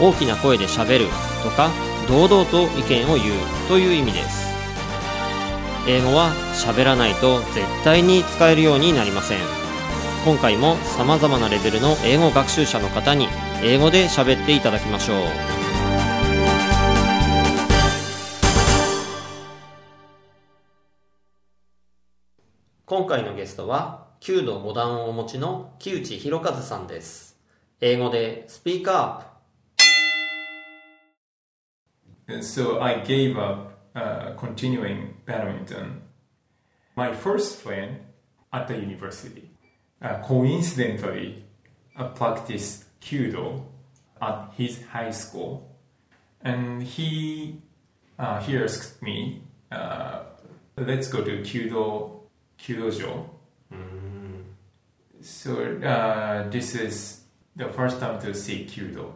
大きな声でしゃべるとか堂々と意見を言うという意味です。英語は喋らないと絶対に使えるようになりません。今回も様々なレベルの英語学習者の方に英語で喋っていただきましょう。今回のゲストは弓道5段をお持ちの木内博和さんです。英語でスピーカーアップ。So I gave up uh, continuing badminton. My first friend at the university uh, coincidentally uh, practiced Kyudo at his high school. And he, uh, he asked me, uh, let's go to Kyudo, Kyudojo. So uh, this is the first time to see Kyudo.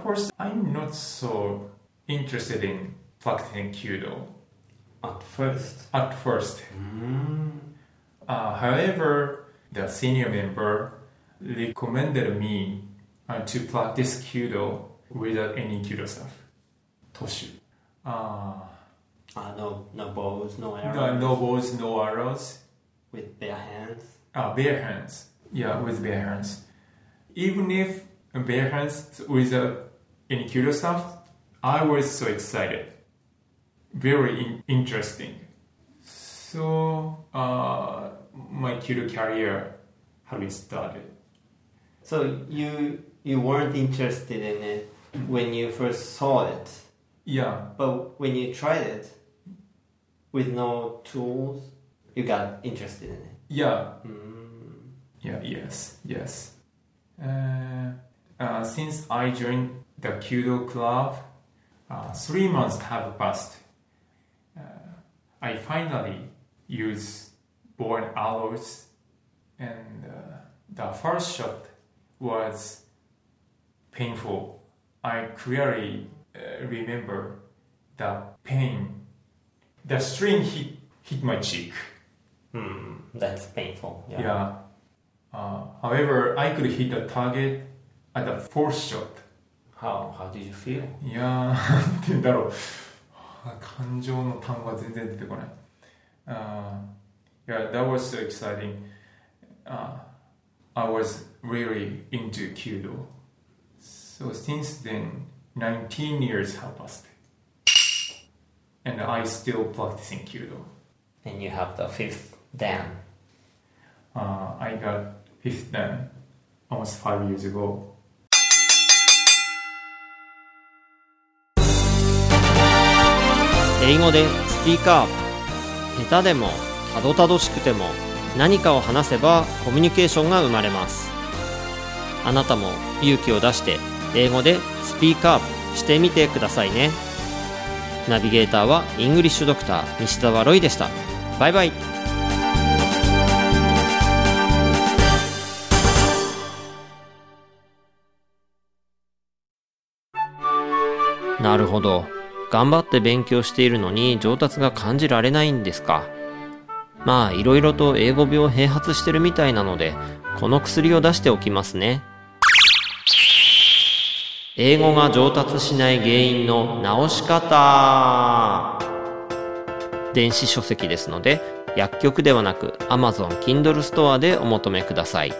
At first, I'm not so interested in practicing Kyudo at first at first. Uh, however, the senior member recommended me uh, to practice Kyudo without any Kyudo stuff. Toshu. Uh, uh, no no bows no no, no balls, no arrows. with bare hands Uh, bare hands. Yeah, with bare hands. Even if bare hands without any Kyudo stuff, I was so excited. Very in- interesting. So, uh, my Kyudo career been started. so you you weren't interested in it when you first saw it Yeah, but when you tried it with no tools you got interested in it yeah, yeah, yes, yes. Uh, uh, since I joined the Kyudo club, uh, three months have passed. Uh, I finally use bow and arrows, and uh, the first shot was painful. I clearly uh, remember the pain. The string hit hit my cheek. hmm that's painful Yeah. Uh, however, I could hit the target at the fourth shot. how how did you feel いやー、なんて言うんだろう。感情の単語が全然出てこない。Uh, yeah, that was so exciting. Uh, I was really into Kyudo. So since then, 19 years have passed. And I still practicing Kyudo. and you have the fifth dan Uh, I got fifth dan almost five years ago. 英語でスピーカー。下手でもたどたどしくても何かを話せばコミュニケーションが生まれます。あなたも勇気を出して英語でスピーカーしてみてくださいね。ナビゲーターはイングリッシュドクター西澤ロイでした。バイバイ。なるほど。頑張って勉強しているのに上達が感じられないんですか？まあいろいろと英語病併発してるみたいなのでこの薬を出しておきますね。英語が上達しない原因の直し方。電子書籍ですので薬局ではなく Amazon Kindle ストアでお求めください。